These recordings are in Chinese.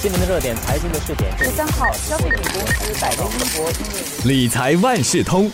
新闻的热点，财经的试点。十三号，消费品公司百威英博理财万事通，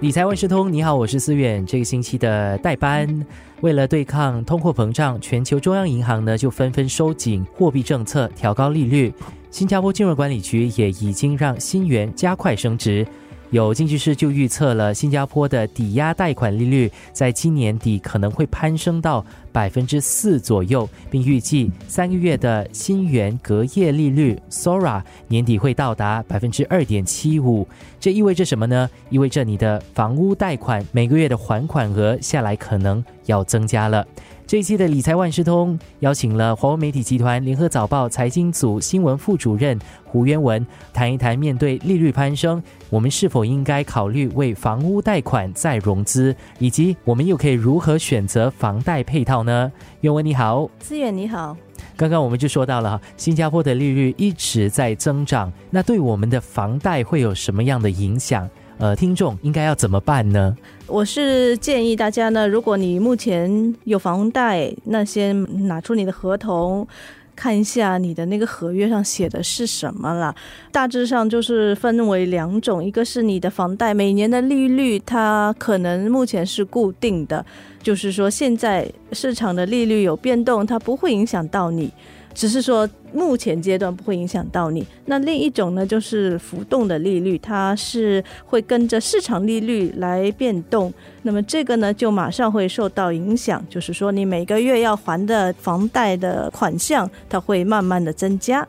理财万事通，你好，我是思远。这个星期的代班，为了对抗通货膨胀，全球中央银行呢就纷纷收紧货币政策，调高利率。新加坡金融管理局也已经让新元加快升值。有经济师就预测了新加坡的抵押贷款利率在今年底可能会攀升到百分之四左右，并预计三个月的新元隔夜利率 SORA 年底会到达百分之二点七五。这意味着什么呢？意味着你的房屋贷款每个月的还款额下来可能要增加了。这一期的理财万事通邀请了华为媒体集团联合早报财经组新闻副主任胡渊文，谈一谈面对利率攀升，我们是否应该考虑为房屋贷款再融资，以及我们又可以如何选择房贷配套呢？渊文你好，思远你好。刚刚我们就说到了新加坡的利率一直在增长，那对我们的房贷会有什么样的影响？呃，听众应该要怎么办呢？我是建议大家呢，如果你目前有房贷，那先拿出你的合同，看一下你的那个合约上写的是什么了。大致上就是分为两种，一个是你的房贷每年的利率，它可能目前是固定的，就是说现在市场的利率有变动，它不会影响到你。只是说目前阶段不会影响到你。那另一种呢，就是浮动的利率，它是会跟着市场利率来变动。那么这个呢，就马上会受到影响，就是说你每个月要还的房贷的款项，它会慢慢的增加。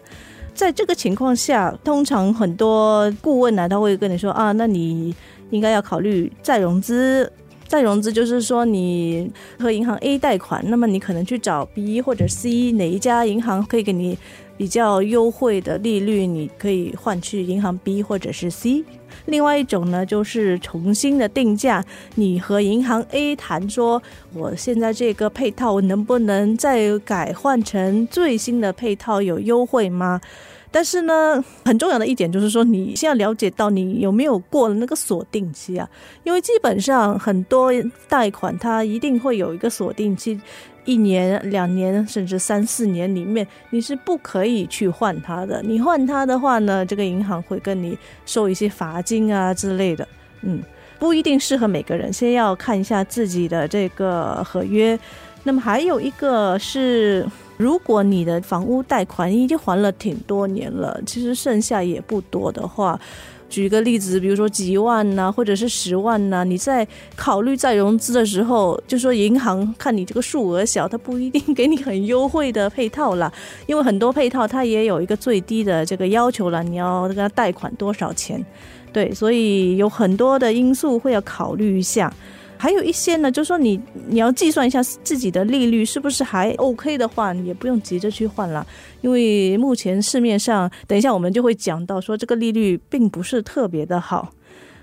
在这个情况下，通常很多顾问呢，他会跟你说啊，那你应该要考虑再融资。再融资就是说，你和银行 A 贷款，那么你可能去找 B 或者 C 哪一家银行可以给你比较优惠的利率，你可以换去银行 B 或者是 C。另外一种呢，就是重新的定价，你和银行 A 谈说，我现在这个配套能不能再改换成最新的配套，有优惠吗？但是呢，很重要的一点就是说，你先要了解到你有没有过了那个锁定期啊？因为基本上很多贷款它一定会有一个锁定期，一年、两年甚至三四年里面，你是不可以去换它的。你换它的话呢，这个银行会跟你收一些罚金啊之类的。嗯，不一定适合每个人，先要看一下自己的这个合约。那么还有一个是。如果你的房屋贷款已经还了挺多年了，其实剩下也不多的话，举个例子，比如说几万呐，或者是十万呐，你在考虑再融资的时候，就说银行看你这个数额小，它不一定给你很优惠的配套啦，因为很多配套它也有一个最低的这个要求了，你要跟他贷款多少钱，对，所以有很多的因素会要考虑一下。还有一些呢，就说你你要计算一下自己的利率是不是还 OK 的话，你也不用急着去换了，因为目前市面上，等一下我们就会讲到说这个利率并不是特别的好。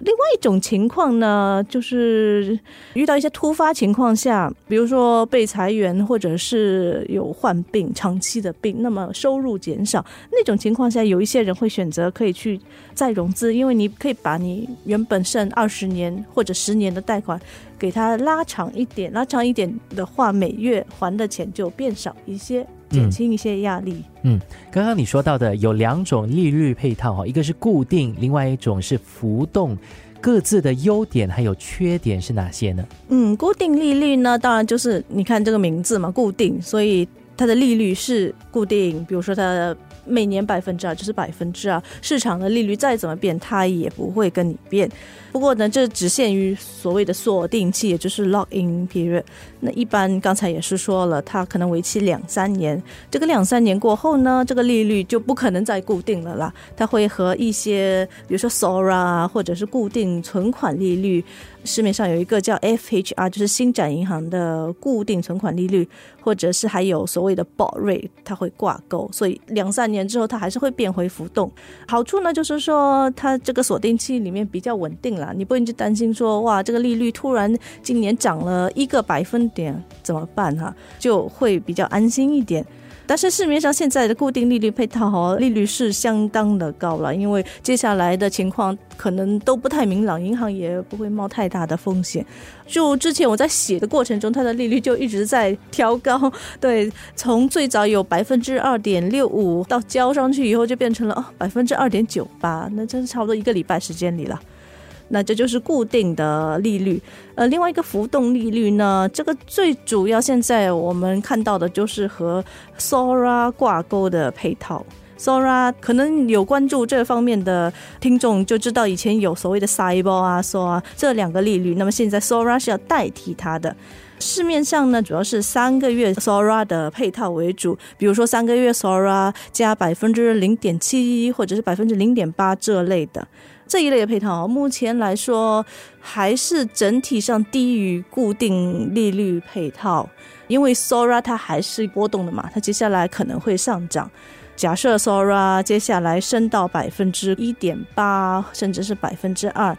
另外一种情况呢，就是遇到一些突发情况下，比如说被裁员，或者是有患病、长期的病，那么收入减少，那种情况下，有一些人会选择可以去再融资，因为你可以把你原本剩二十年或者十年的贷款，给它拉长一点，拉长一点的话，每月还的钱就变少一些。减轻一些压力。嗯，刚刚你说到的有两种利率配套哈，一个是固定，另外一种是浮动，各自的优点还有缺点是哪些呢？嗯，固定利率呢，当然就是你看这个名字嘛，固定，所以它的利率是固定。比如说它每年百分之二就是百分之二，市场的利率再怎么变，它也不会跟你变。不过呢，这只限于所谓的锁定期，也就是 lock in period。那一般刚才也是说了，它可能为期两三年。这个两三年过后呢，这个利率就不可能再固定了啦。它会和一些，比如说 SORA 或者是固定存款利率，市面上有一个叫 FHR，就是新展银行的固定存款利率，或者是还有所谓的 b o d rate，它会挂钩。所以两三年之后，它还是会变回浮动。好处呢，就是说它这个锁定期里面比较稳定了，你不用去担心说哇，这个利率突然今年涨了一个百分。点怎么办哈？就会比较安心一点。但是市面上现在的固定利率配套哦，利率是相当的高了，因为接下来的情况可能都不太明朗，银行也不会冒太大的风险。就之前我在写的过程中，它的利率就一直在调高，对，从最早有百分之二点六五到交上去以后就变成了哦百分之二点九八，那真是差不多一个礼拜时间里了。那这就是固定的利率，呃，另外一个浮动利率呢，这个最主要现在我们看到的就是和 Sora 挂钩的配套。Sora 可能有关注这方面的听众就知道，以前有所谓的 Cyber 啊、Sora 这两个利率，那么现在 Sora 是要代替它的。市面上呢，主要是三个月 Sora 的配套为主，比如说三个月 Sora 加百分之零点七或者是百分之零点八这类的。这一类的配套，目前来说还是整体上低于固定利率配套，因为 Sora 它还是波动的嘛，它接下来可能会上涨。假设 Sora 接下来升到百分之一点八，甚至是百分之二，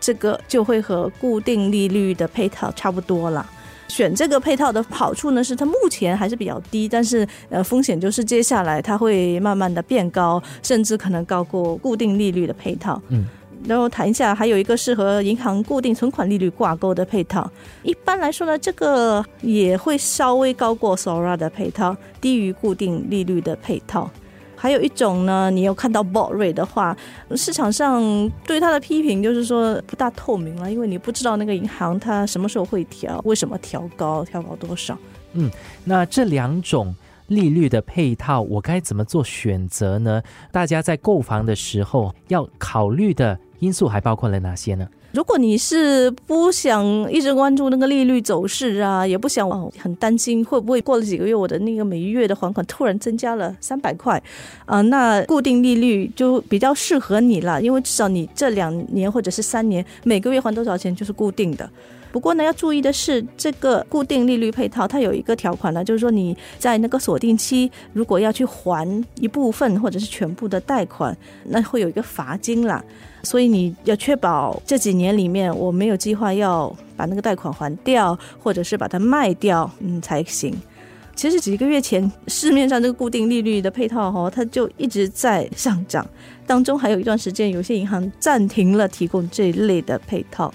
这个就会和固定利率的配套差不多了。选这个配套的好处呢，是它目前还是比较低，但是呃风险就是接下来它会慢慢的变高，甚至可能高过固定利率的配套。嗯，然后谈一下，还有一个是和银行固定存款利率挂钩的配套。一般来说呢，这个也会稍微高过 Sora 的配套，低于固定利率的配套。还有一种呢，你有看到 Bory 的话，市场上对它的批评就是说不大透明了，因为你不知道那个银行它什么时候会调，为什么调高，调高多少。嗯，那这两种利率的配套，我该怎么做选择呢？大家在购房的时候要考虑的因素还包括了哪些呢？如果你是不想一直关注那个利率走势啊，也不想哦很担心会不会过了几个月我的那个每月的还款突然增加了三百块，啊，那固定利率就比较适合你了，因为至少你这两年或者是三年每个月还多少钱就是固定的。不过呢，要注意的是，这个固定利率配套它有一个条款呢，就是说你在那个锁定期如果要去还一部分或者是全部的贷款，那会有一个罚金啦。所以你要确保这几年里面我没有计划要把那个贷款还掉，或者是把它卖掉，嗯才行。其实几个月前市面上这个固定利率的配套哦，它就一直在上涨，当中还有一段时间有些银行暂停了提供这一类的配套。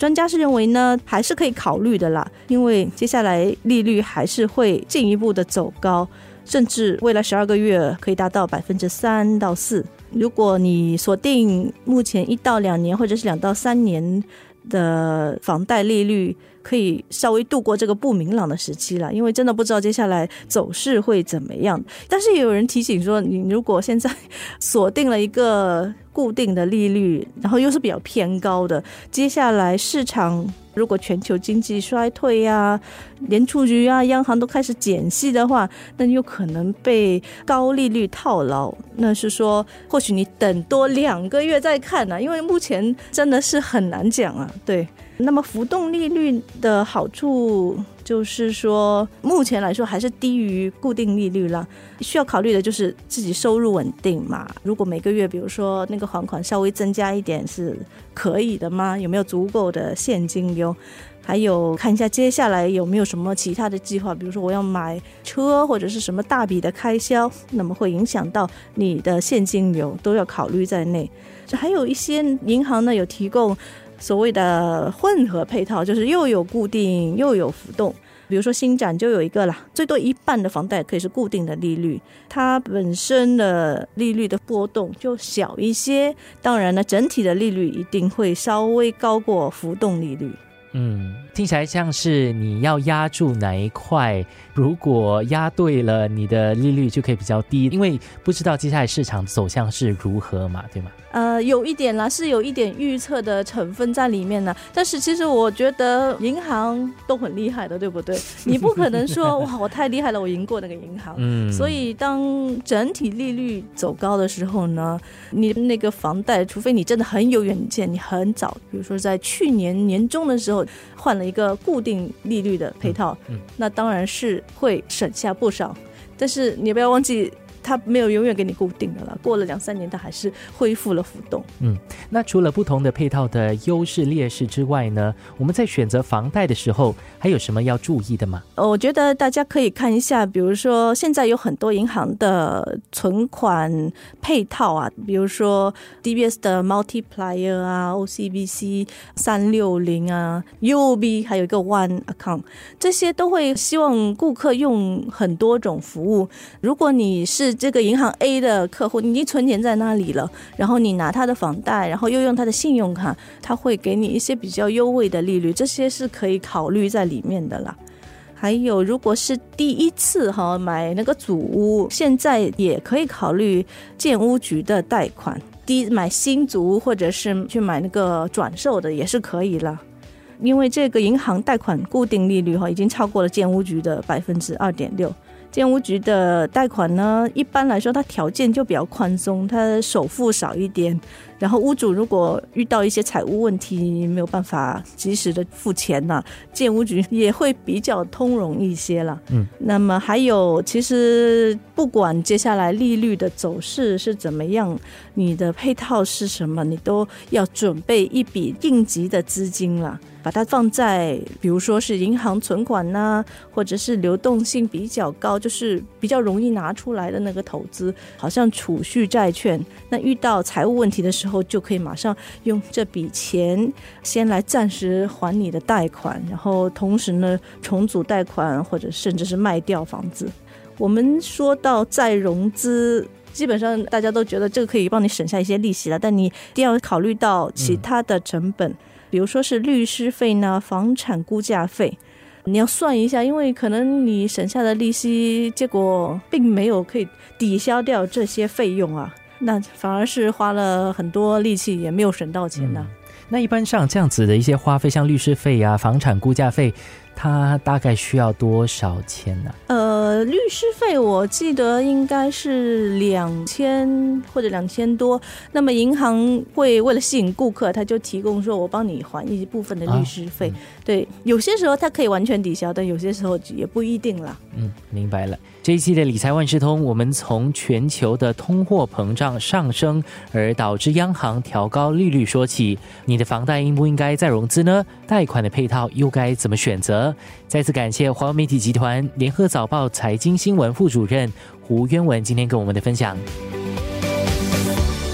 专家是认为呢，还是可以考虑的啦，因为接下来利率还是会进一步的走高，甚至未来十二个月可以达到百分之三到四。如果你锁定目前一到两年或者是两到三年的房贷利率，可以稍微度过这个不明朗的时期了，因为真的不知道接下来走势会怎么样。但是也有人提醒说，你如果现在锁定了一个固定的利率，然后又是比较偏高的，接下来市场。如果全球经济衰退呀，联储局啊、央行都开始减息的话，那你有可能被高利率套牢。那是说，或许你等多两个月再看呢，因为目前真的是很难讲啊。对，那么浮动利率的好处。就是说，目前来说还是低于固定利率了。需要考虑的就是自己收入稳定嘛。如果每个月，比如说那个还款稍微增加一点，是可以的吗？有没有足够的现金流？还有看一下接下来有没有什么其他的计划，比如说我要买车或者是什么大笔的开销，那么会影响到你的现金流，都要考虑在内。还有一些银行呢有提供。所谓的混合配套就是又有固定又有浮动，比如说新展就有一个啦，最多一半的房贷可以是固定的利率，它本身的利率的波动就小一些，当然呢，整体的利率一定会稍微高过浮动利率。嗯，听起来像是你要压住哪一块，如果压对了，你的利率就可以比较低，因为不知道接下来市场走向是如何嘛，对吗？呃，有一点啦，是有一点预测的成分在里面呢。但是其实我觉得银行都很厉害的，对不对？你不可能说哇，我太厉害了，我赢过那个银行。嗯。所以当整体利率走高的时候呢，你那个房贷，除非你真的很有远见，你很早，比如说在去年年中的时候换了一个固定利率的配套，那当然是会省下不少。但是你不要忘记。它没有永远给你固定的了，过了两三年它还是恢复了浮动。嗯那除了不同的配套的优势劣势之外呢，我们在选择房贷的时候，还有什么要注意的吗？呃我觉得大家可以看一下，比如说现在有很多银行的存款配套啊，比如说 DBS 的 Multiplier 啊、OCBC 三六零啊、UOB 还有一个 One Account，这些都会希望顾客用很多种服务。如果你是这个银行 A 的客户，你已经存钱在那里了，然后你拿他的房贷，然后又用他的信用卡，他会给你一些比较优惠的利率，这些是可以考虑在里面的啦。还有，如果是第一次哈买那个祖屋，现在也可以考虑建屋局的贷款，第一买新祖屋或者是去买那个转售的也是可以了。因为这个银行贷款固定利率哈已经超过了建屋局的百分之二点六。建屋局的贷款呢，一般来说它条件就比较宽松，它首付少一点，然后屋主如果遇到一些财务问题没有办法及时的付钱呐、建屋局也会比较通融一些了。嗯，那么还有，其实不管接下来利率的走势是怎么样，你的配套是什么，你都要准备一笔应急的资金了。把它放在，比如说是银行存款呐、或者是流动性比较高，就是比较容易拿出来的那个投资，好像储蓄债券。那遇到财务问题的时候，就可以马上用这笔钱先来暂时还你的贷款，然后同时呢重组贷款，或者甚至是卖掉房子。我们说到再融资。基本上大家都觉得这个可以帮你省下一些利息了，但你一定要考虑到其他的成本，比如说是律师费呢、房产估价费，你要算一下，因为可能你省下的利息，结果并没有可以抵消掉这些费用啊，那反而是花了很多力气，也没有省到钱呢、那一般上这样子的一些花费，像律师费啊、房产估价费，他大概需要多少钱呢、呃，律师费我记得应该是两千或者两千多。那么银行会为了吸引顾客，他就提供说我帮你还一部分的律师费。对，有些时候他可以完全抵消，但有些时候也不一定啦。嗯，明白了。这一期的理财万事通，我们从全球的通货膨胀上升而导致央行调高利率说起，你的房贷应不应该再融资呢？贷款的配套又该怎么选择？再次感谢华为媒体集团联合早报财经新闻副主任胡渊文今天跟我们的分享。